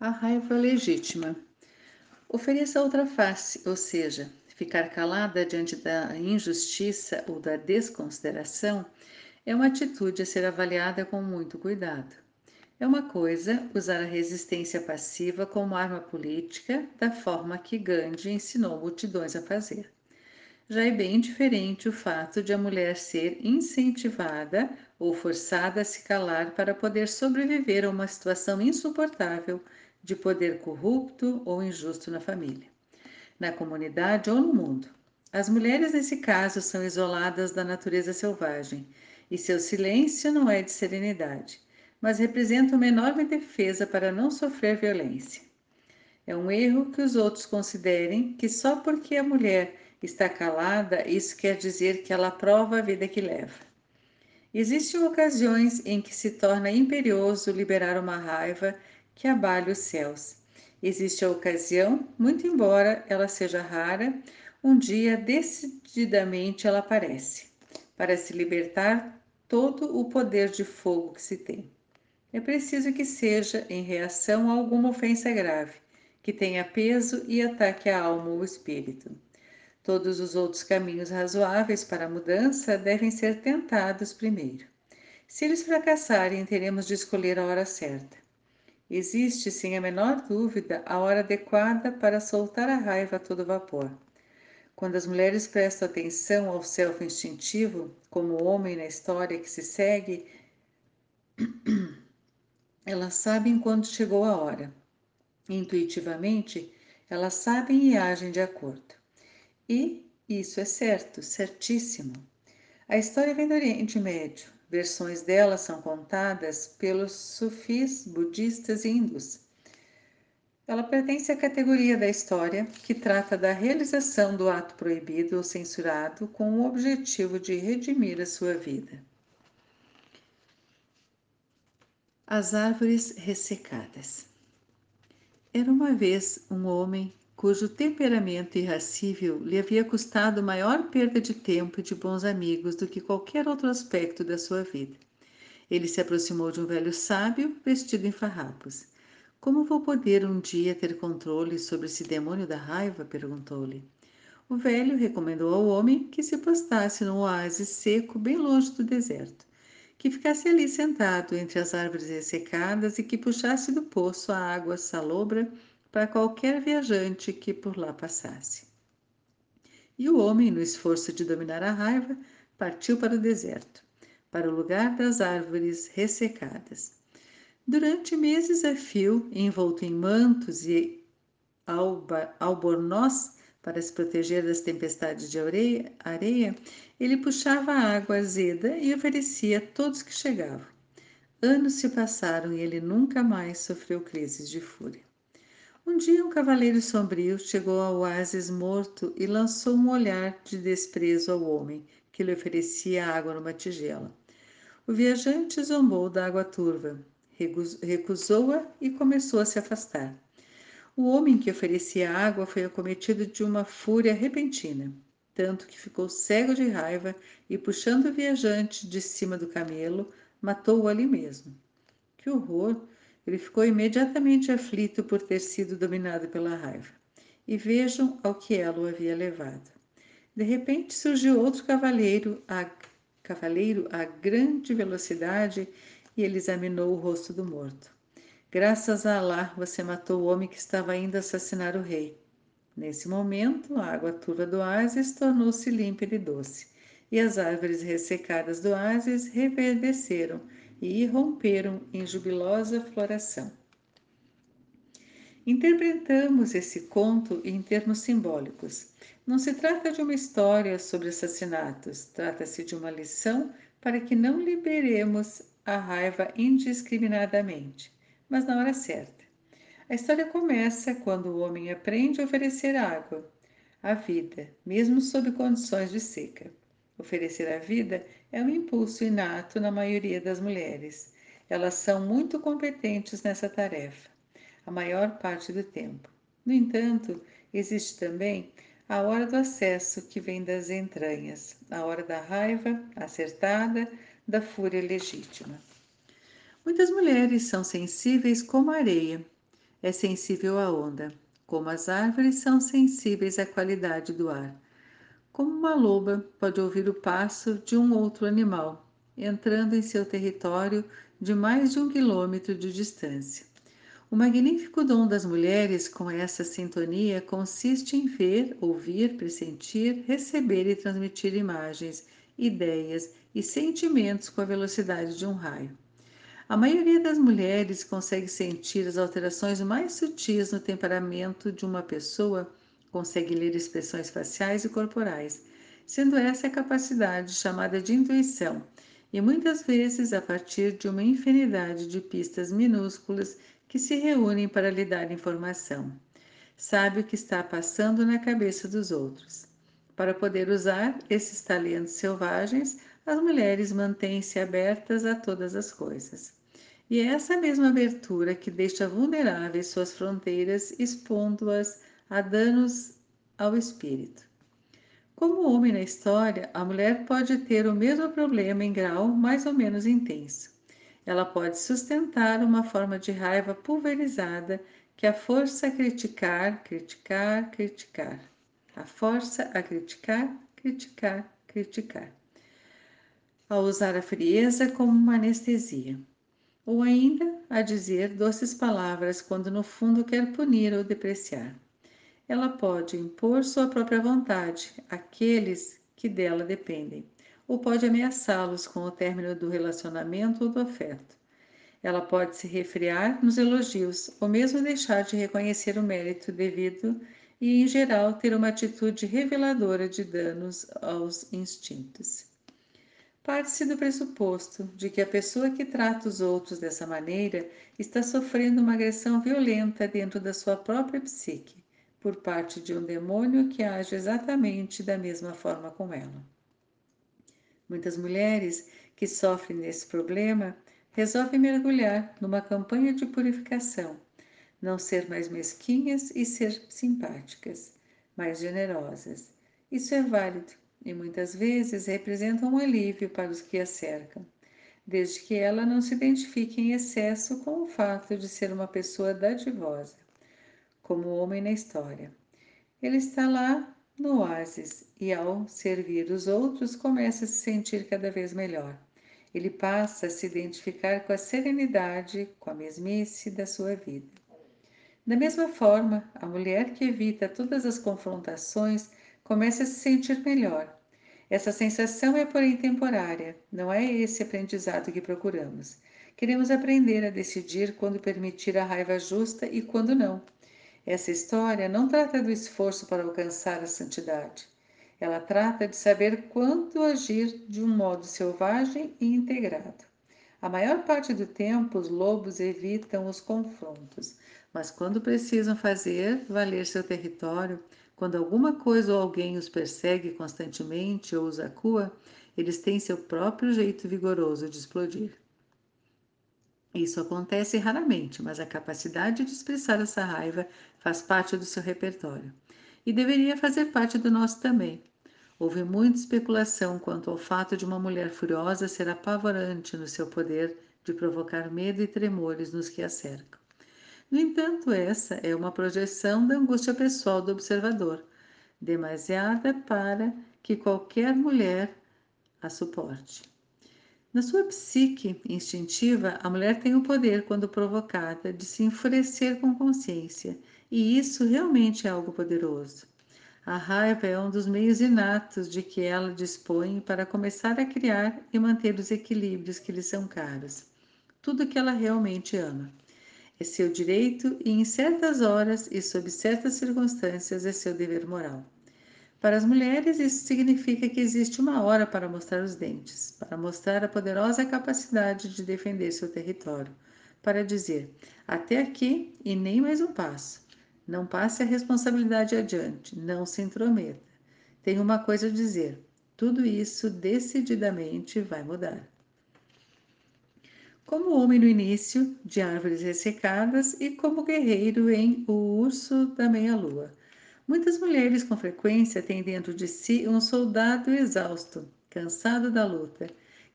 A raiva legítima. Ofereça outra face, ou seja, ficar calada diante da injustiça ou da desconsideração é uma atitude a ser avaliada com muito cuidado. É uma coisa usar a resistência passiva como arma política, da forma que Gandhi ensinou multidões a fazer. Já é bem diferente o fato de a mulher ser incentivada ou forçada a se calar para poder sobreviver a uma situação insuportável de poder corrupto ou injusto na família, na comunidade ou no mundo. As mulheres, nesse caso, são isoladas da natureza selvagem e seu silêncio não é de serenidade, mas representa uma enorme defesa para não sofrer violência. É um erro que os outros considerem que só porque a mulher está calada, isso quer dizer que ela aprova a vida que leva. Existem ocasiões em que se torna imperioso liberar uma raiva que abale os céus. Existe a ocasião, muito embora ela seja rara, um dia decididamente ela aparece, para se libertar todo o poder de fogo que se tem. É preciso que seja em reação a alguma ofensa grave, que tenha peso e ataque a alma ou espírito. Todos os outros caminhos razoáveis para a mudança devem ser tentados primeiro. Se eles fracassarem, teremos de escolher a hora certa. Existe, sem a menor dúvida, a hora adequada para soltar a raiva a todo vapor. Quando as mulheres prestam atenção ao self instintivo, como o homem na história que se segue, elas sabem quando chegou a hora. Intuitivamente, elas sabem e agem de acordo. E isso é certo, certíssimo. A história vem do Oriente Médio. Versões dela são contadas pelos sufis, budistas e hindus. Ela pertence à categoria da história que trata da realização do ato proibido ou censurado com o objetivo de redimir a sua vida. As árvores ressecadas. Era uma vez um homem cujo temperamento irracível lhe havia custado maior perda de tempo e de bons amigos do que qualquer outro aspecto da sua vida. Ele se aproximou de um velho sábio vestido em farrapos. Como vou poder um dia ter controle sobre esse demônio da raiva? perguntou-lhe. O velho recomendou ao homem que se postasse num oásis seco bem longe do deserto, que ficasse ali sentado entre as árvores ressecadas e que puxasse do poço a água salobra para qualquer viajante que por lá passasse. E o homem, no esforço de dominar a raiva, partiu para o deserto, para o lugar das árvores ressecadas. Durante meses a fio, envolto em mantos e albornoz para se proteger das tempestades de areia, ele puxava a água azeda e oferecia a todos que chegavam. Anos se passaram e ele nunca mais sofreu crises de fúria. Um dia um cavaleiro sombrio chegou ao oásis morto e lançou um olhar de desprezo ao homem que lhe oferecia água numa tigela. O viajante zombou da água turva, recusou-a e começou a se afastar. O homem que oferecia água foi acometido de uma fúria repentina, tanto que ficou cego de raiva e, puxando o viajante de cima do camelo, matou-o ali mesmo. Que horror! Ele ficou imediatamente aflito por ter sido dominado pela raiva. E vejam ao que ela o havia levado. De repente surgiu outro cavaleiro a, cavaleiro a grande velocidade e ele examinou o rosto do morto. Graças a Allah, você matou o homem que estava indo assassinar o rei. Nesse momento, a água turva do oásis tornou-se límpida e doce, e as árvores ressecadas do oásis reverdeceram e irromperam em jubilosa floração. Interpretamos esse conto em termos simbólicos. Não se trata de uma história sobre assassinatos, trata-se de uma lição para que não liberemos a raiva indiscriminadamente, mas na hora certa. A história começa quando o homem aprende a oferecer água, a vida, mesmo sob condições de seca. Oferecer a vida é um impulso inato na maioria das mulheres. Elas são muito competentes nessa tarefa, a maior parte do tempo. No entanto, existe também a hora do acesso que vem das entranhas, a hora da raiva acertada, da fúria legítima. Muitas mulheres são sensíveis como a areia. é sensível à onda, como as árvores são sensíveis à qualidade do ar. Como uma loba pode ouvir o passo de um outro animal, entrando em seu território de mais de um quilômetro de distância. O magnífico dom das mulheres com essa sintonia consiste em ver, ouvir, pressentir, receber e transmitir imagens, ideias e sentimentos com a velocidade de um raio. A maioria das mulheres consegue sentir as alterações mais sutis no temperamento de uma pessoa, consegue ler expressões faciais e corporais, sendo essa a capacidade chamada de intuição, e muitas vezes a partir de uma infinidade de pistas minúsculas que se reúnem para lhe dar informação. Sabe o que está passando na cabeça dos outros. Para poder usar esses talentos selvagens, as mulheres mantêm-se abertas a todas as coisas. E é essa mesma abertura que deixa vulneráveis suas fronteiras, expondo-as a danos ao espírito. Como homem na história, a mulher pode ter o mesmo problema em grau mais ou menos intenso. Ela pode sustentar uma forma de raiva pulverizada que a força a criticar, criticar, criticar. A força a criticar, criticar, criticar. A usar a frieza como uma anestesia ou ainda a dizer doces palavras quando no fundo quer punir ou depreciar. Ela pode impor sua própria vontade àqueles que dela dependem, ou pode ameaçá-los com o término do relacionamento ou do afeto. Ela pode se refriar nos elogios, ou mesmo deixar de reconhecer o mérito devido e, em geral, ter uma atitude reveladora de danos aos instintos. Parte-se do pressuposto de que a pessoa que trata os outros dessa maneira está sofrendo uma agressão violenta dentro da sua própria psique, por parte de um demônio que age exatamente da mesma forma com ela. Muitas mulheres que sofrem desse problema resolvem mergulhar numa campanha de purificação, não ser mais mesquinhas e ser simpáticas, mais generosas. Isso é válido e muitas vezes representam um alívio para os que a cercam, desde que ela não se identifique em excesso com o fato de ser uma pessoa dadivosa, como homem na história. Ele está lá no oásis e, ao servir os outros, começa a se sentir cada vez melhor. Ele passa a se identificar com a serenidade, com a mesmice da sua vida. Da mesma forma, a mulher que evita todas as confrontações começa a se sentir melhor. Essa sensação é, porém, temporária, não é esse aprendizado que procuramos. Queremos aprender a decidir quando permitir a raiva justa e quando não. Essa história não trata do esforço para alcançar a santidade. Ela trata de saber quando agir de um modo selvagem e integrado. A maior parte do tempo, os lobos evitam os confrontos, mas quando precisam fazer valer seu território, quando alguma coisa ou alguém os persegue constantemente ou os acua, eles têm seu próprio jeito vigoroso de explodir. Isso acontece raramente, mas a capacidade de expressar essa raiva faz parte do seu repertório e deveria fazer parte do nosso também. Houve muita especulação quanto ao fato de uma mulher furiosa ser apavorante no seu poder de provocar medo e tremores nos que a cercam. No entanto, essa é uma projeção da angústia pessoal do observador, demasiada para que qualquer mulher a suporte. Na sua psique instintiva, a mulher tem o poder, quando provocada, de se enfurecer com consciência, e isso realmente é algo poderoso. A raiva é um dos meios inatos de que ela dispõe para começar a criar e manter os equilíbrios que lhe são caros, tudo que ela realmente ama. É seu direito e, em certas horas e sob certas circunstâncias, é seu dever moral. Para as mulheres, isso significa que existe uma hora para mostrar os dentes, para mostrar a poderosa capacidade de defender seu território, para dizer até aqui e nem mais um passo. Não passe a responsabilidade adiante, não se intrometa. Tenho uma coisa a dizer: tudo isso decididamente vai mudar como homem no início de árvores ressecadas e como guerreiro em O Urso da Meia-Lua. Muitas mulheres com frequência têm dentro de si um soldado exausto, cansado da luta,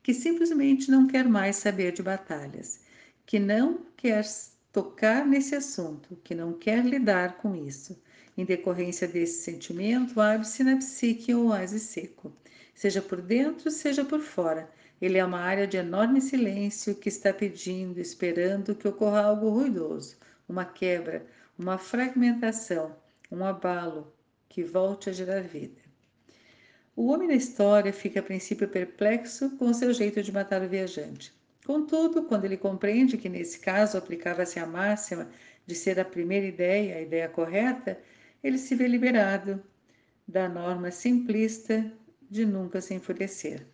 que simplesmente não quer mais saber de batalhas, que não quer tocar nesse assunto, que não quer lidar com isso. Em decorrência desse sentimento, abre-se na psique um oásis seco, seja por dentro, seja por fora. Ele é uma área de enorme silêncio que está pedindo, esperando que ocorra algo ruidoso, uma quebra, uma fragmentação, um abalo que volte a gerar vida. O homem na história fica a princípio perplexo com o seu jeito de matar o viajante. Contudo, quando ele compreende que nesse caso aplicava-se a máxima de ser a primeira ideia, a ideia correta, ele se vê liberado da norma simplista de nunca se enfurecer.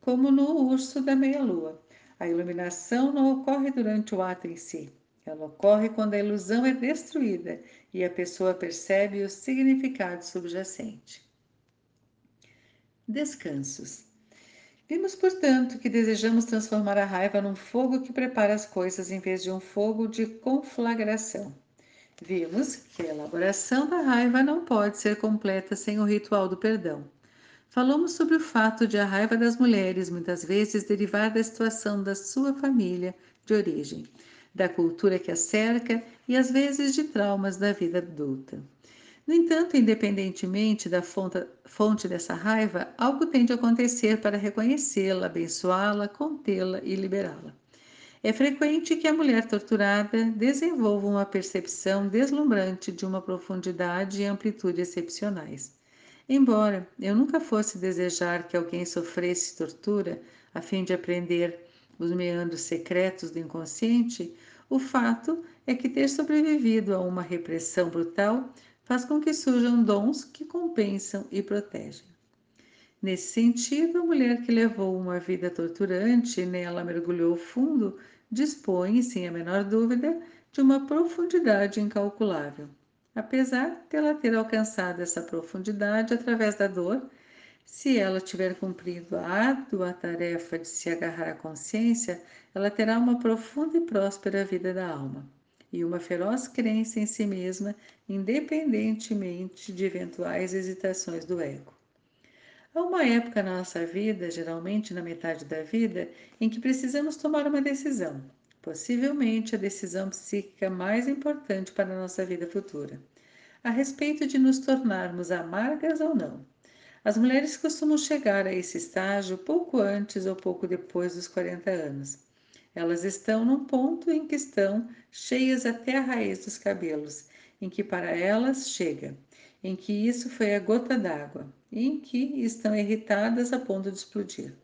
Como no urso da meia-lua, a iluminação não ocorre durante o ato em si. Ela ocorre quando a ilusão é destruída e a pessoa percebe o significado subjacente. Descansos. Vimos, portanto, que desejamos transformar a raiva num fogo que prepara as coisas em vez de um fogo de conflagração. Vimos que a elaboração da raiva não pode ser completa sem o ritual do perdão. Falamos sobre o fato de a raiva das mulheres muitas vezes derivar da situação da sua família de origem, da cultura que a cerca e às vezes de traumas da vida adulta. No entanto, independentemente da fonte, dessa raiva, algo tem de acontecer para reconhecê-la, abençoá-la, contê-la e liberá-la. É frequente que a mulher torturada desenvolva uma percepção deslumbrante de uma profundidade e amplitude excepcionais. Embora eu nunca fosse desejar que alguém sofresse tortura a fim de aprender os meandros secretos do inconsciente, o fato é que ter sobrevivido a uma repressão brutal faz com que surjam dons que compensam e protegem. Nesse sentido, a mulher que levou uma vida torturante e nela mergulhou fundo dispõe, sem a menor dúvida, de uma profundidade incalculável. Apesar dela ter alcançado essa profundidade através da dor, se ela tiver cumprido a árdua tarefa de se agarrar à consciência, ela terá uma profunda e próspera vida da alma e uma feroz crença em si mesma, independentemente de eventuais hesitações do ego. Há uma época na nossa vida, geralmente na metade da vida, em que precisamos tomar uma decisão, possivelmente a decisão psíquica mais importante para a nossa vida futura, a respeito de nos tornarmos amargas ou não. As mulheres costumam chegar a esse estágio pouco antes ou pouco depois dos 40 anos. Elas estão num ponto em que estão cheias até a raiz dos cabelos, em que para elas chega, em que isso foi a gota d'água, em que estão irritadas a ponto de explodir.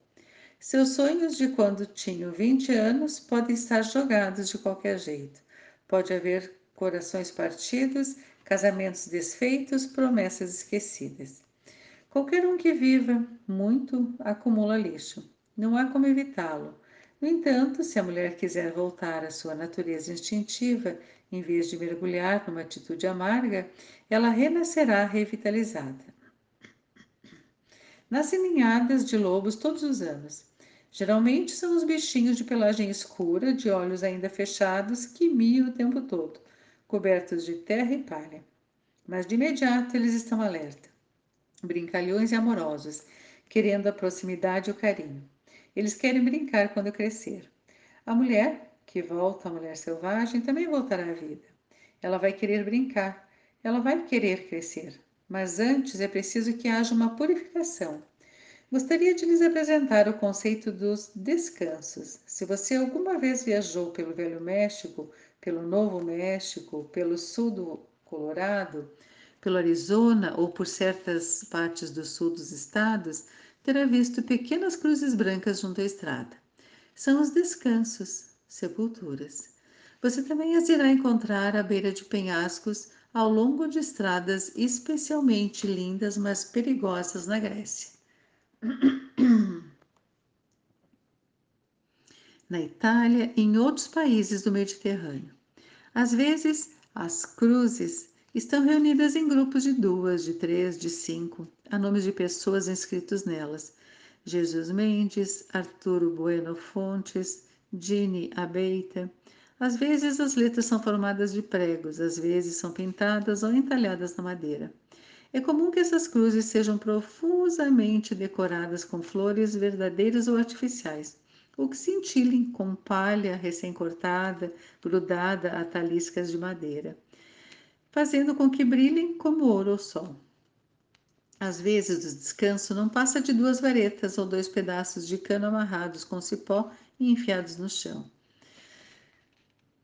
Seus sonhos de quando tinham 20 anos podem estar jogados de qualquer jeito. Pode haver corações partidos, casamentos desfeitos, promessas esquecidas. Qualquer um que viva muito acumula lixo. Não há como evitá-lo. No entanto, se a mulher quiser voltar à sua natureza instintiva, em vez de mergulhar numa atitude amarga, ela renascerá revitalizada. Nascem ninhadas de lobos todos os anos. Geralmente são os bichinhos de pelagem escura, de olhos ainda fechados, que miam o tempo todo, cobertos de terra e palha. Mas de imediato eles estão alerta, brincalhões e amorosos, querendo a proximidade e o carinho. Eles querem brincar quando crescer. A mulher, que volta à mulher selvagem, também voltará à vida. Ela vai querer brincar, ela vai querer crescer, mas antes é preciso que haja uma purificação. Gostaria de lhes apresentar o conceito dos descansos. Se você alguma vez viajou pelo Velho México, pelo Novo México, pelo sul do Colorado, pelo Arizona ou por certas partes do sul dos estados, terá visto pequenas cruzes brancas junto à estrada. São os descansos, sepulturas. Você também as irá encontrar à beira de penhascos ao longo de estradas especialmente lindas, mas perigosas na Grécia. na Itália e em outros países do Mediterrâneo. Às vezes, as cruzes estão reunidas em grupos de duas, de três, de cinco, a nomes de pessoas inscritos nelas. Jesus Mendes, Arturo Bueno Fontes, Dini Abeita. Às vezes as letras são formadas de pregos, às vezes são pintadas ou entalhadas na madeira. É comum que essas cruzes sejam profusamente decoradas com flores verdadeiras ou artificiais. ou que cintilem com palha recém-cortada, grudada a taliscas de madeira, fazendo com que brilhem como ouro ao sol. Às vezes, o descanso não passa de duas varetas ou dois pedaços de cano amarrados com cipó e enfiados no chão.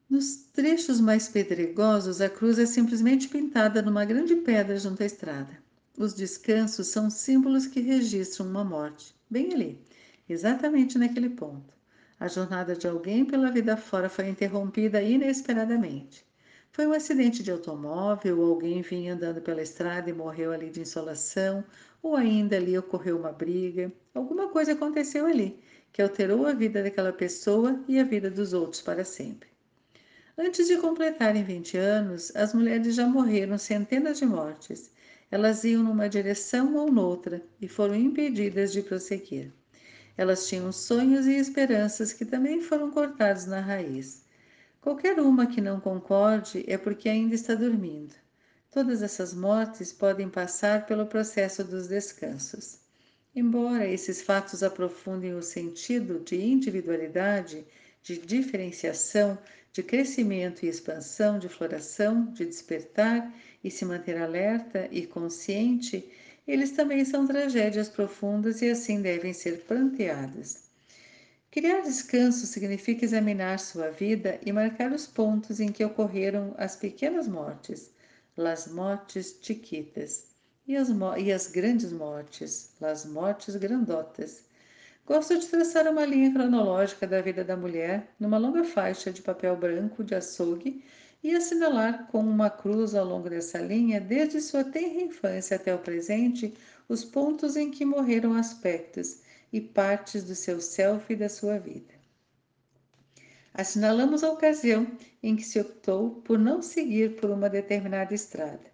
Nos trechos mais pedregosos, a cruz é simplesmente pintada numa grande pedra junto à estrada. Os descansos são símbolos que registram uma morte, bem ali, exatamente naquele ponto. A jornada de alguém pela vida fora foi interrompida inesperadamente. Foi um acidente de automóvel, alguém vinha andando pela estrada e morreu ali de insolação, ou ainda ali ocorreu uma briga. Alguma coisa aconteceu ali que alterou a vida daquela pessoa e a vida dos outros para sempre. Antes de completarem 20 anos, as mulheres já morreram centenas de mortes. Elas iam numa direção ou noutra e foram impedidas de prosseguir. Elas tinham sonhos e esperanças que também foram cortados na raiz. Qualquer uma que não concorde é porque ainda está dormindo. Todas essas mortes podem passar pelo processo dos descansos. Embora esses fatos aprofundem o sentido de individualidade, de diferenciação, de crescimento e expansão, de floração, de despertar e se manter alerta e consciente, eles também são tragédias profundas e assim devem ser planteadas. Criar descanso significa examinar sua vida e marcar os pontos em que ocorreram as pequenas mortes, las mortes chiquitas, e as, e as grandes mortes, las mortes grandotas. Gosto de traçar uma linha cronológica da vida da mulher numa longa faixa de papel branco de açougue e assinalar com uma cruz ao longo dessa linha, desde sua tenra infância até o presente, os pontos em que morreram aspectos e partes do seu self e da sua vida. Assinalamos a ocasião em que se optou por não seguir por uma determinada estrada,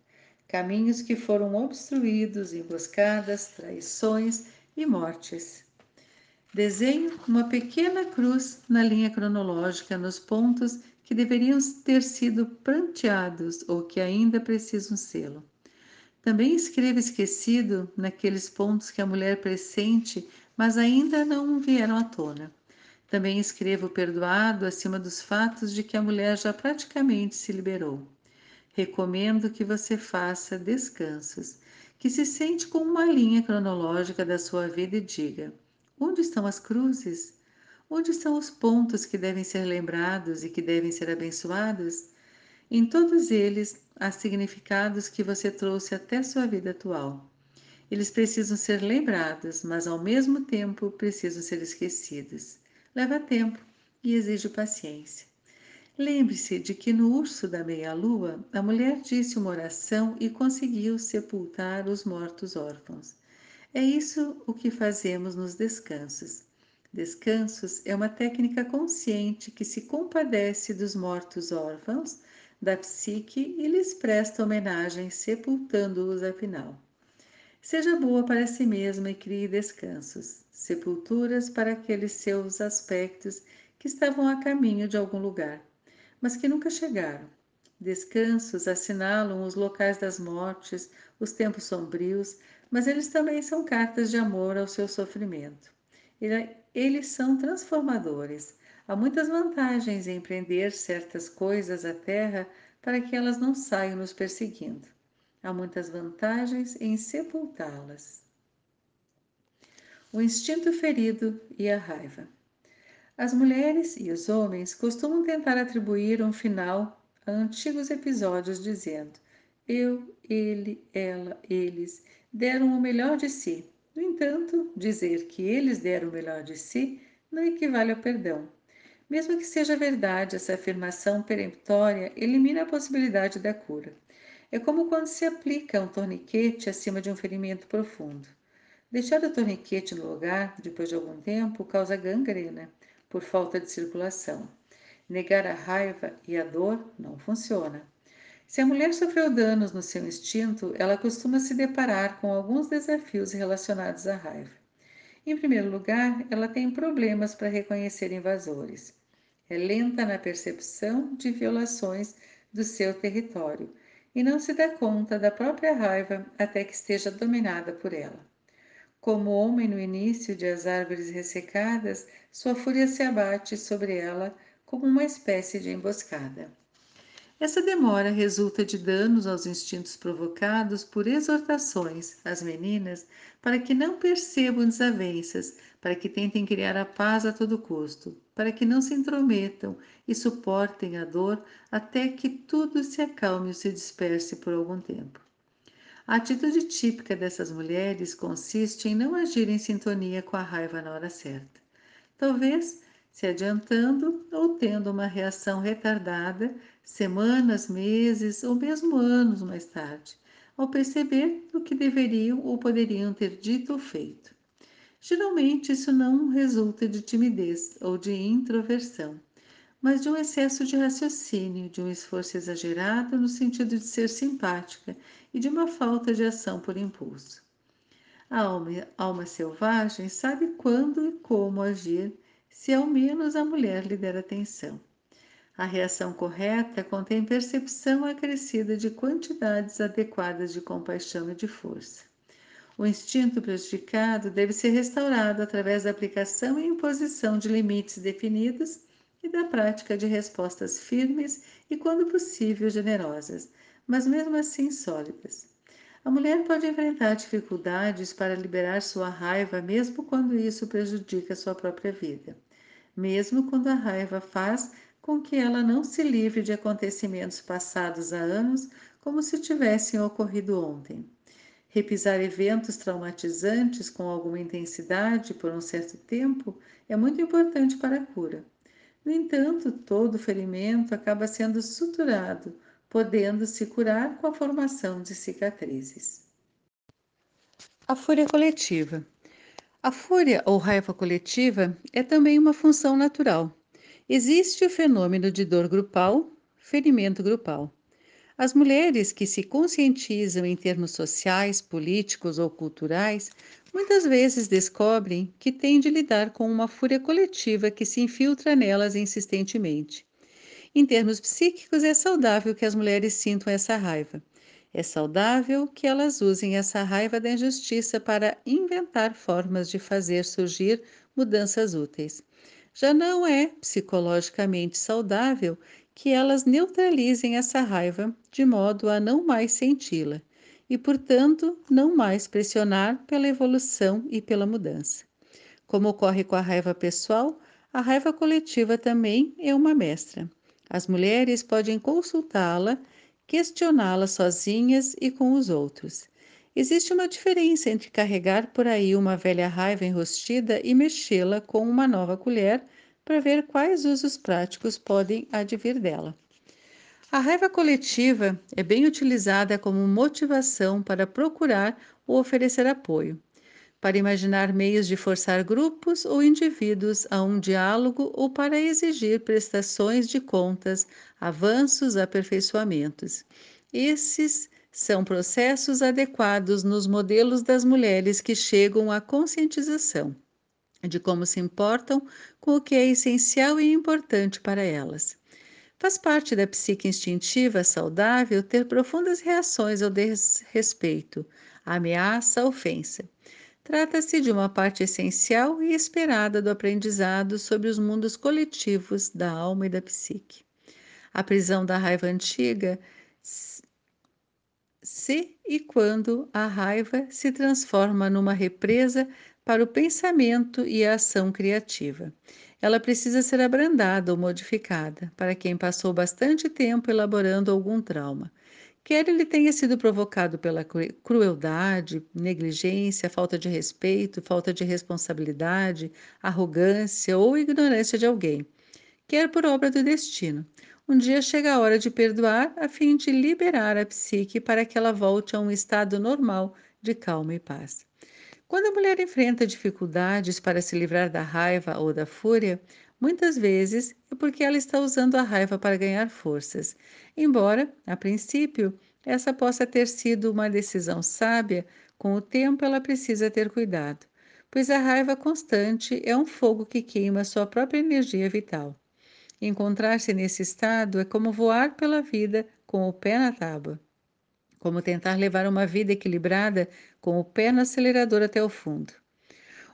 caminhos que foram obstruídos, emboscadas, traições e mortes. Desenho uma pequena cruz na linha cronológica nos pontos que deveriam ter sido pranteados ou que ainda precisam sê-lo. Também escreva esquecido naqueles pontos que a mulher pressente mas ainda não vieram à tona. Também escrevo perdoado acima dos fatos de que a mulher já praticamente se liberou. Recomendo que você faça descansos, que se sente com uma linha cronológica da sua vida e diga: onde estão as cruzes? Onde estão os pontos que devem ser lembrados e que devem ser abençoados? Em todos eles há significados que você trouxe até sua vida atual. Eles precisam ser lembrados, mas ao mesmo tempo precisam ser esquecidos. Leva tempo e exige paciência. Lembre-se de que no urso da meia-lua, a mulher disse uma oração e conseguiu sepultar os mortos órfãos. É isso o que fazemos nos descansos. Descansos é uma técnica consciente que se compadece dos mortos órfãos da psique e lhes presta homenagem, sepultando-os afinal. Seja boa para si mesma e crie descansos, sepulturas para aqueles seus aspectos que estavam a caminho de algum lugar, mas que nunca chegaram. Descansos assinalam os locais das mortes, os tempos sombrios, mas eles também são cartas de amor ao seu sofrimento. Eles são transformadores. Há muitas vantagens em empreender certas coisas à terra para que elas não saiam nos perseguindo. Há muitas vantagens em sepultá-las. O instinto ferido e a raiva. As mulheres e os homens costumam tentar atribuir um final a antigos episódios, dizendo: eu, ele, ela, eles deram o melhor de si. No entanto, dizer que eles deram o melhor de si não equivale ao perdão. Mesmo que seja verdade, essa afirmação peremptória elimina a possibilidade da cura. É como quando se aplica um torniquete acima de um ferimento profundo. Deixar o torniquete no lugar, depois de algum tempo, causa gangrena, por falta de circulação. Negar a raiva e a dor não funciona. Se a mulher sofreu danos no seu instinto, ela costuma se deparar com alguns desafios relacionados à raiva. Em primeiro lugar, ela tem problemas para reconhecer invasores. É lenta na percepção de violações do seu território e não se dá conta da própria raiva até que esteja dominada por ela. Como homem no início de as árvores ressecadas, sua fúria se abate sobre ela como uma espécie de emboscada. Essa demora resulta de danos aos instintos provocados por exortações às meninas para que não percebam desavenças, para que tentem criar a paz a todo custo, para que não se intrometam e suportem a dor até que tudo se acalme ou se disperse por algum tempo. A atitude típica dessas mulheres consiste em não agir em sintonia com a raiva na hora certa. Talvez se adiantando ou tendo uma reação retardada semanas, meses ou mesmo anos mais tarde, ao perceber o que deveriam ou poderiam ter dito ou feito. Geralmente, isso não resulta de timidez ou de introversão, mas de um excesso de raciocínio, de um esforço exagerado no sentido de ser simpática e de uma falta de ação por impulso. A alma, alma selvagem sabe quando e como agir se ao menos a mulher lhe der atenção. A reação correta contém percepção acrescida de quantidades adequadas de compaixão e de força. O instinto prejudicado deve ser restaurado através da aplicação e imposição de limites definidos e da prática de respostas firmes e, quando possível, generosas, mas mesmo assim sólidas. A mulher pode enfrentar dificuldades para liberar sua raiva, mesmo quando isso prejudica sua própria vida, mesmo quando a raiva faz com que ela não se livre de acontecimentos passados há anos como se tivessem ocorrido ontem. Repisar eventos traumatizantes com alguma intensidade por um certo tempo é muito importante para a cura. No entanto, todo ferimento acaba sendo suturado, podendo se curar com a formação de cicatrizes. A fúria coletiva. A fúria ou raiva coletiva é também uma função natural. Existe o fenômeno de dor grupal, ferimento grupal. As mulheres que se conscientizam em termos sociais, políticos ou culturais muitas vezes descobrem que têm de lidar com uma fúria coletiva que se infiltra nelas insistentemente. Em termos psíquicos, é saudável que as mulheres sintam essa raiva. É saudável que elas usem essa raiva da injustiça para inventar formas de fazer surgir mudanças úteis. Já não é psicologicamente saudável que elas neutralizem essa raiva de modo a não mais senti-la e, portanto, não mais pressionar pela evolução e pela mudança. Como ocorre com a raiva pessoal, a raiva coletiva também é uma mestra. As mulheres podem consultá-la, questioná-la sozinhas e com os outros. Existe uma diferença entre carregar por aí uma velha raiva enrostida e mexê-la com uma nova colher para ver quais usos práticos podem advir dela. A raiva coletiva é bem utilizada como motivação para procurar ou oferecer apoio, para imaginar meios de forçar grupos ou indivíduos a um diálogo ou para exigir prestações de contas, avanços, aperfeiçoamentos. Esses são processos adequados nos modelos das mulheres que chegam à conscientização de como se importam com o que é essencial e importante para elas. Faz parte da psique instintiva saudável ter profundas reações ao desrespeito, ameaça, ofensa. Trata-se de uma parte essencial e esperada do aprendizado sobre os mundos coletivos da alma e da psique. A prisão da raiva antiga se e quando a raiva se transforma numa represa para o pensamento e a ação criativa. Ela precisa ser abrandada ou modificada para quem passou bastante tempo elaborando algum trauma. Quer ele tenha sido provocado pela crueldade, negligência, falta de respeito, falta de responsabilidade, arrogância ou ignorância de alguém, quer por obra do destino. Um dia chega a hora de perdoar a fim de liberar a psique para que ela volte a um estado normal de calma e paz. Quando a mulher enfrenta dificuldades para se livrar da raiva ou da fúria, muitas vezes é porque ela está usando a raiva para ganhar forças. Embora, a princípio, essa possa ter sido uma decisão sábia, com o tempo ela precisa ter cuidado, pois a raiva constante é um fogo que queima sua própria energia vital. Encontrar-se nesse estado é como voar pela vida com o pé na tábua. Como tentar levar uma vida equilibrada com o pé no acelerador até o fundo.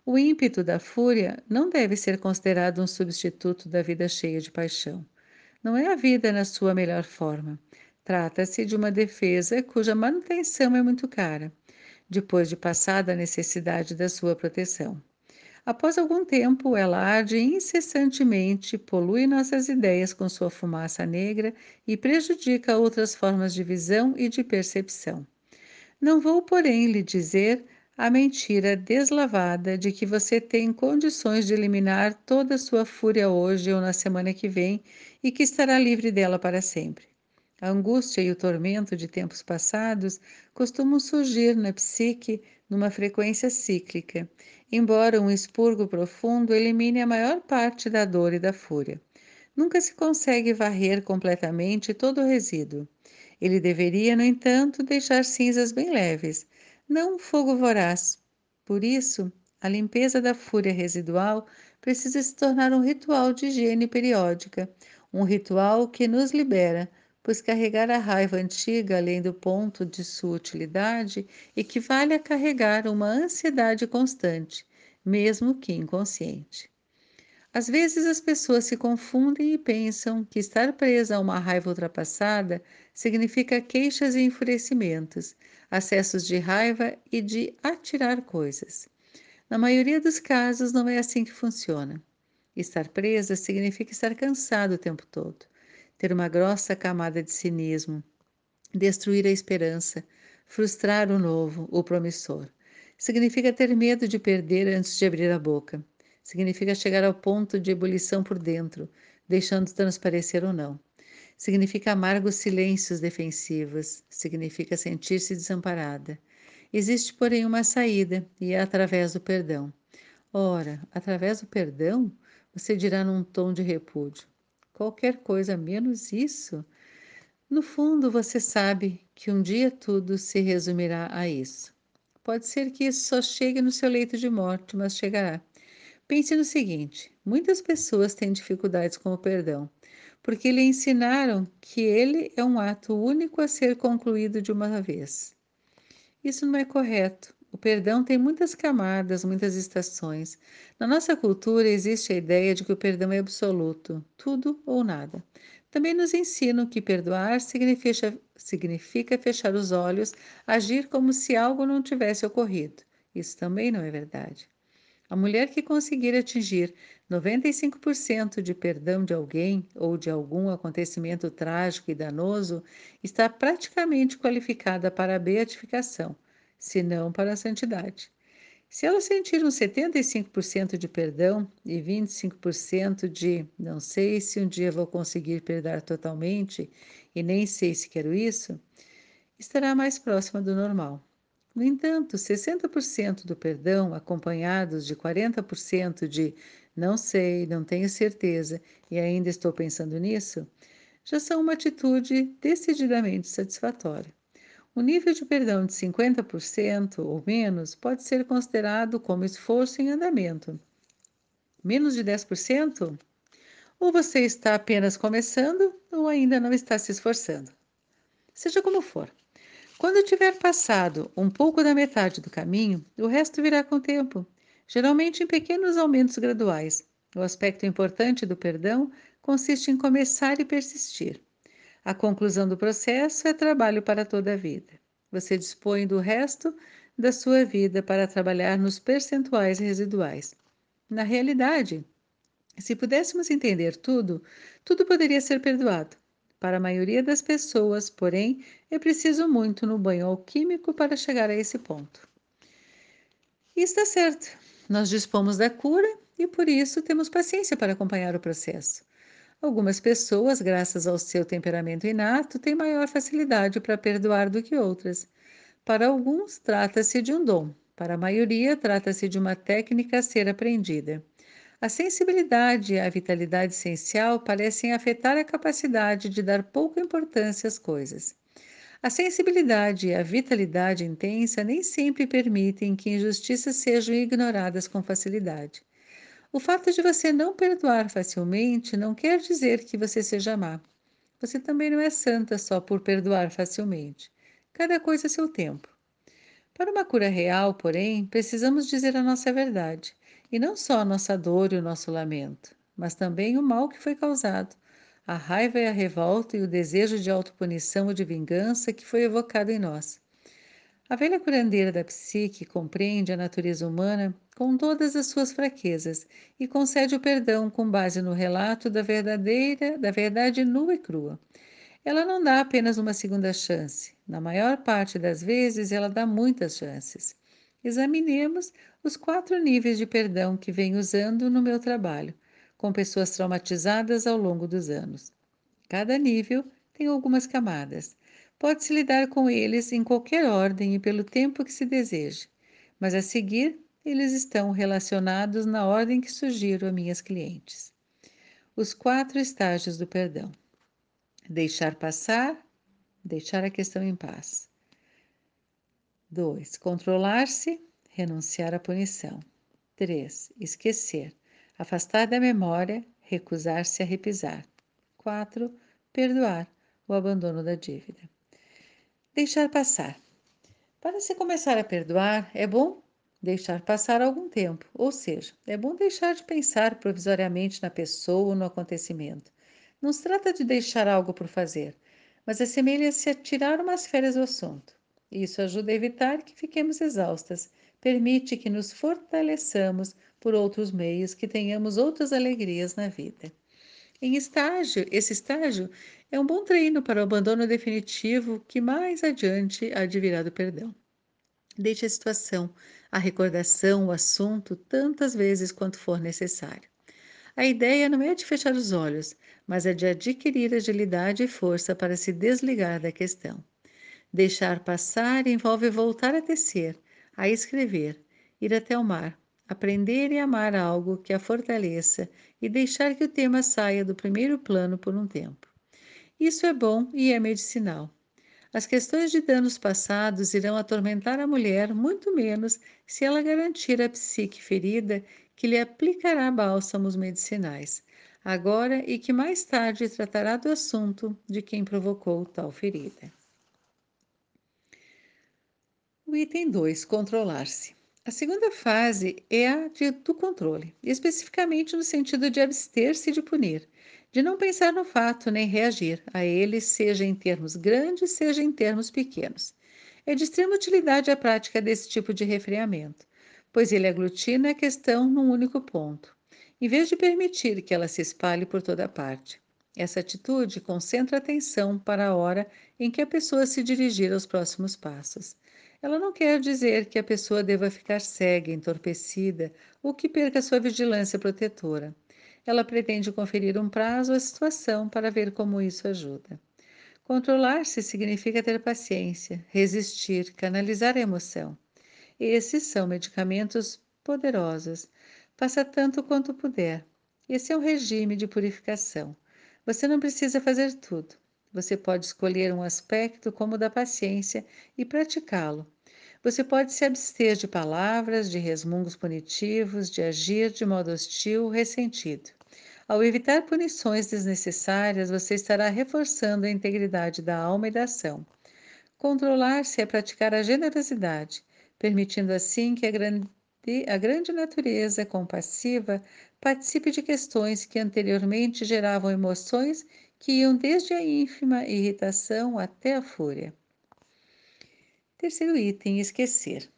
O ímpeto da fúria não deve ser considerado um substituto da vida cheia de paixão. Não é a vida na sua melhor forma. Trata-se de uma defesa cuja manutenção é muito cara, depois de passada a necessidade da sua proteção. Após algum tempo, ela arde incessantemente, polui nossas ideias com sua fumaça negra e prejudica outras formas de visão e de percepção. Não vou, porém, lhe dizer a mentira deslavada de que você tem condições de eliminar toda a sua fúria hoje ou na semana que vem e que estará livre dela para sempre. A angústia e o tormento de tempos passados costumam surgir na psique numa frequência cíclica, embora um expurgo profundo elimine a maior parte da dor e da fúria. Nunca se consegue varrer completamente todo o resíduo. Ele deveria, no entanto, deixar cinzas bem leves, não um fogo voraz. Por isso, a limpeza da fúria residual precisa se tornar um ritual de higiene periódica, um ritual que nos libera pois carregar a raiva antiga além do ponto de sua utilidade equivale a carregar uma ansiedade constante, mesmo que inconsciente. Às vezes as pessoas se confundem e pensam que estar presa a uma raiva ultrapassada significa queixas e enfurecimentos, acessos de raiva e de atirar coisas. Na maioria dos casos, não é assim que funciona. Estar presa significa estar cansado o tempo todo ter uma grossa camada de cinismo, destruir a esperança, frustrar o novo, o promissor. Significa ter medo de perder antes de abrir a boca. Significa chegar ao ponto de ebulição por dentro, deixando transparecer ou não. Significa amargos silêncios defensivos. Significa sentir-se desamparada. Existe, porém, uma saída, e é através do perdão. Ora, através do perdão, você dirá num tom de repúdio qualquer coisa menos isso, no fundo você sabe que um dia tudo se resumirá a isso. Pode ser que isso só chegue no seu leito de morte, mas chegará. Pense no seguinte: muitas pessoas têm dificuldades com o perdão, porque lhe ensinaram que ele é um ato único a ser concluído de uma vez. Isso não é correto. O perdão tem muitas camadas, muitas estações. Na nossa cultura existe a ideia de que o perdão é absoluto, tudo ou nada. Também nos ensinam que perdoar significa, significa fechar os olhos, agir como se algo não tivesse ocorrido. Isso também não é verdade. A mulher que conseguir atingir 95% de perdão de alguém ou de algum acontecimento trágico e danoso está praticamente qualificada para a beatificação senão para a santidade. Se ela sentir uns 75% de perdão e 25% de não sei se um dia vou conseguir perdoar totalmente e nem sei se quero isso, estará mais próxima do normal. No entanto, 60% do perdão, acompanhados de 40% de não sei, não tenho certeza e ainda estou pensando nisso, já são uma atitude decididamente satisfatória. O nível de perdão de 50% ou menos pode ser considerado como esforço em andamento. Menos de 10%? Ou você está apenas começando ou ainda não está se esforçando. Seja como for. Quando tiver passado um pouco da metade do caminho, o resto virá com o tempo, geralmente em pequenos aumentos graduais. O aspecto importante do perdão consiste em começar e persistir. A conclusão do processo é trabalho para toda a vida. Você dispõe do resto da sua vida para trabalhar nos percentuais residuais. Na realidade, se pudéssemos entender tudo, tudo poderia ser perdoado. Para a maioria das pessoas, porém, é preciso muito no banho alquímico para chegar a esse ponto. E está certo, nós dispomos da cura e por isso temos paciência para acompanhar o processo. Algumas pessoas, graças ao seu temperamento inato, têm maior facilidade para perdoar do que outras. Para alguns, trata-se de um dom, para a maioria, trata-se de uma técnica a ser aprendida. A sensibilidade e a vitalidade essencial parecem afetar a capacidade de dar pouca importância às coisas. A sensibilidade e a vitalidade intensa nem sempre permitem que injustiças sejam ignoradas com facilidade. O fato de você não perdoar facilmente não quer dizer que você seja má. Você também não é santa só por perdoar facilmente. cada coisa a seu tempo. Para uma cura real, porém, precisamos dizer a nossa verdade, e não só a nossa dor e o nosso lamento, mas também o mal que foi causado, a raiva e a revolta e o desejo de autopunição ou de vingança que foi evocado em nós. A velha curandeira da psique compreende a natureza humana com todas as suas fraquezas e concede o perdão com base no relato da verdadeira, da verdade nua e crua. Ela não dá apenas uma segunda chance. Na maior parte das vezes, ela dá muitas chances. Examinemos os quatro níveis de perdão que venho usando no meu trabalho com pessoas traumatizadas ao longo dos anos. Cada nível tem algumas camadas. Pode-se lidar com eles em qualquer ordem e pelo tempo que se deseje, mas a seguir eles estão relacionados na ordem que sugiro a minhas clientes. Os quatro estágios do perdão: deixar passar, deixar a questão em paz. 2. Controlar-se, renunciar à punição. 3. Esquecer, afastar da memória, recusar-se a repisar. 4. Perdoar o abandono da dívida. Deixar passar. Para se começar a perdoar, é bom deixar passar algum tempo, ou seja, é bom deixar de pensar provisoriamente na pessoa ou no acontecimento. Não se trata de deixar algo por fazer, mas assemelha-se a tirar umas férias do assunto. Isso ajuda a evitar que fiquemos exaustas, permite que nos fortaleçamos por outros meios, que tenhamos outras alegrias na vida. Em estágio, esse estágio é um bom treino para o abandono definitivo que mais adiante virar do perdão. Deixe a situação, a recordação, o assunto tantas vezes quanto for necessário. A ideia não é de fechar os olhos, mas é de adquirir agilidade e força para se desligar da questão. Deixar passar envolve voltar a tecer, a escrever, ir até o mar, aprender e amar algo que a fortaleça e deixar que o tema saia do primeiro plano por um tempo. Isso é bom e é medicinal. As questões de danos passados irão atormentar a mulher muito menos se ela garantir à psique ferida que lhe aplicará bálsamos medicinais, agora e que mais tarde tratará do assunto de quem provocou tal ferida. O item 2: controlar-se. A segunda fase é a de, do controle, especificamente no sentido de abster-se de punir, de não pensar no fato nem reagir a ele, seja em termos grandes, seja em termos pequenos. É de extrema utilidade a prática desse tipo de refreamento, pois ele aglutina a questão num único ponto, em vez de permitir que ela se espalhe por toda parte. Essa atitude concentra a atenção para a hora em que a pessoa se dirigir aos próximos passos. Ela não quer dizer que a pessoa deva ficar cega, entorpecida ou que perca sua vigilância protetora. Ela pretende conferir um prazo à situação para ver como isso ajuda. Controlar-se significa ter paciência, resistir, canalizar a emoção. Esses são medicamentos poderosos. Faça tanto quanto puder. Esse é um regime de purificação. Você não precisa fazer tudo. Você pode escolher um aspecto como o da paciência e praticá-lo. Você pode se abster de palavras, de resmungos punitivos, de agir de modo hostil, ressentido. Ao evitar punições desnecessárias, você estará reforçando a integridade da alma e da ação. Controlar-se é praticar a generosidade, permitindo assim que a grande, a grande natureza compassiva participe de questões que anteriormente geravam emoções que iam desde a ínfima irritação até a fúria. Terceiro item: esquecer.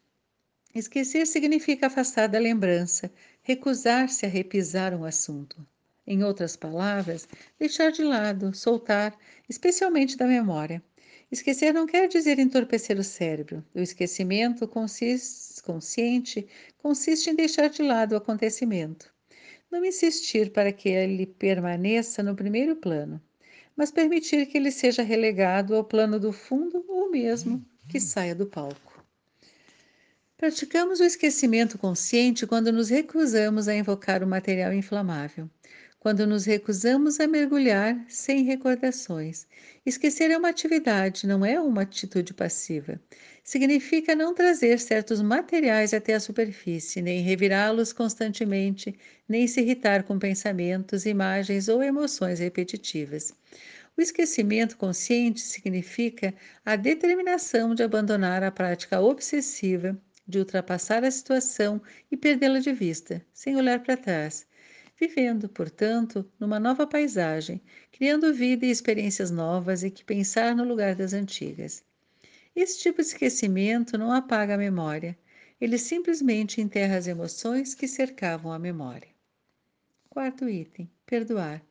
Esquecer significa afastar da lembrança, recusar-se a repisar um assunto. Em outras palavras, deixar de lado, soltar, especialmente da memória. Esquecer não quer dizer entorpecer o cérebro. O esquecimento consiste, consciente consiste em deixar de lado o acontecimento. Não insistir para que ele permaneça no primeiro plano, mas permitir que ele seja relegado ao plano do fundo ou mesmo que saia do palco. Praticamos o esquecimento consciente quando nos recusamos a invocar o material inflamável, quando nos recusamos a mergulhar sem recordações. Esquecer é uma atividade, não é uma atitude passiva. Significa não trazer certos materiais até a superfície, nem revirá-los constantemente, nem se irritar com pensamentos, imagens ou emoções repetitivas. O esquecimento consciente significa a determinação de abandonar a prática obsessiva, de ultrapassar a situação e perdê-la de vista, sem olhar para trás, vivendo, portanto, numa nova paisagem, criando vida e experiências novas e que pensar no lugar das antigas. Esse tipo de esquecimento não apaga a memória, ele simplesmente enterra as emoções que cercavam a memória. Quarto item: perdoar.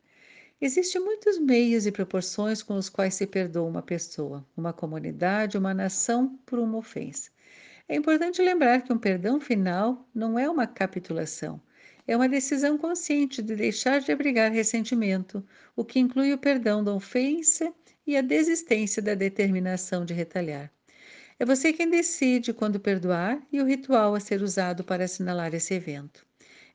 Existem muitos meios e proporções com os quais se perdoa uma pessoa, uma comunidade, uma nação por uma ofensa. É importante lembrar que um perdão final não é uma capitulação, é uma decisão consciente de deixar de abrigar ressentimento, o que inclui o perdão da ofensa e a desistência da determinação de retalhar. É você quem decide quando perdoar e o ritual a ser usado para assinalar esse evento.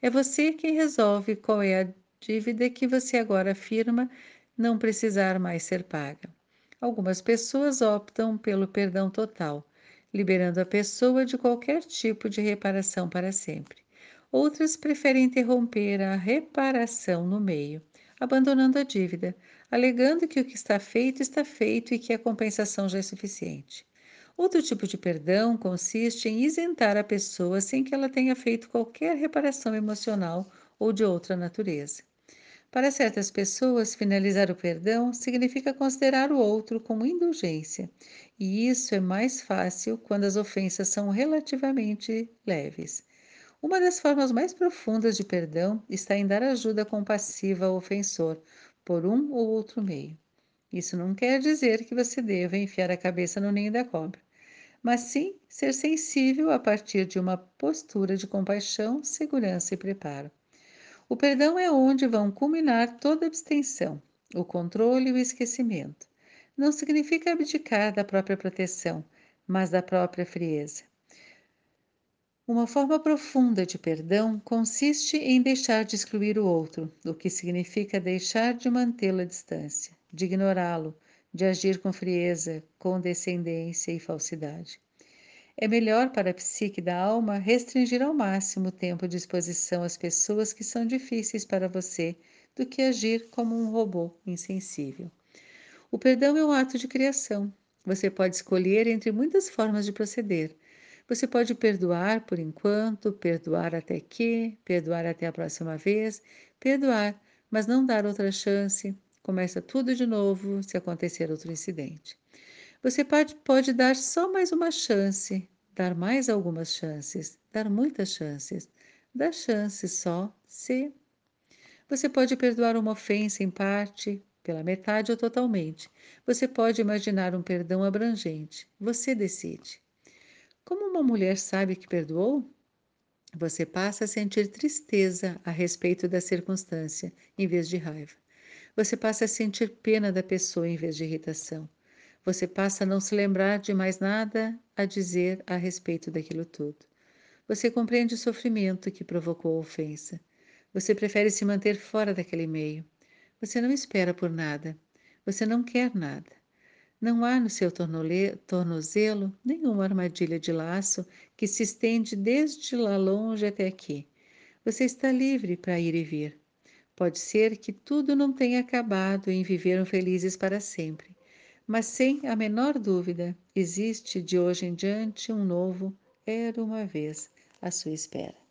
É você quem resolve qual é a dívida que você agora afirma não precisar mais ser paga. Algumas pessoas optam pelo perdão total, liberando a pessoa de qualquer tipo de reparação para sempre. Outras preferem interromper a reparação no meio, abandonando a dívida, alegando que o que está feito está feito e que a compensação já é suficiente. Outro tipo de perdão consiste em isentar a pessoa sem que ela tenha feito qualquer reparação emocional ou de outra natureza. Para certas pessoas, finalizar o perdão significa considerar o outro como indulgência, e isso é mais fácil quando as ofensas são relativamente leves. Uma das formas mais profundas de perdão está em dar ajuda compassiva ao ofensor, por um ou outro meio. Isso não quer dizer que você deva enfiar a cabeça no ninho da cobra, mas sim ser sensível a partir de uma postura de compaixão, segurança e preparo. O perdão é onde vão culminar toda abstenção, o controle e o esquecimento. Não significa abdicar da própria proteção, mas da própria frieza. Uma forma profunda de perdão consiste em deixar de excluir o outro, o que significa deixar de mantê-lo à distância, de ignorá-lo, de agir com frieza, condescendência e falsidade. É melhor para a psique da alma restringir ao máximo o tempo de exposição às pessoas que são difíceis para você do que agir como um robô insensível. O perdão é um ato de criação. Você pode escolher entre muitas formas de proceder. Você pode perdoar por enquanto, perdoar até que, perdoar até a próxima vez, perdoar, mas não dar outra chance. Começa tudo de novo se acontecer outro incidente. Você pode, pode dar só mais uma chance, dar mais algumas chances, dar muitas chances, dar chances só se. Você pode perdoar uma ofensa em parte, pela metade ou totalmente. Você pode imaginar um perdão abrangente. Você decide. Como uma mulher sabe que perdoou? Você passa a sentir tristeza a respeito da circunstância, em vez de raiva. Você passa a sentir pena da pessoa em vez de irritação. Você passa a não se lembrar de mais nada a dizer a respeito daquilo tudo. Você compreende o sofrimento que provocou a ofensa. Você prefere se manter fora daquele meio. Você não espera por nada. Você não quer nada. Não há no seu tornozelo nenhuma armadilha de laço que se estende desde lá longe até aqui. Você está livre para ir e vir. Pode ser que tudo não tenha acabado e viveram felizes para sempre mas sem a menor dúvida, existe de hoje em diante um novo era uma vez à sua espera.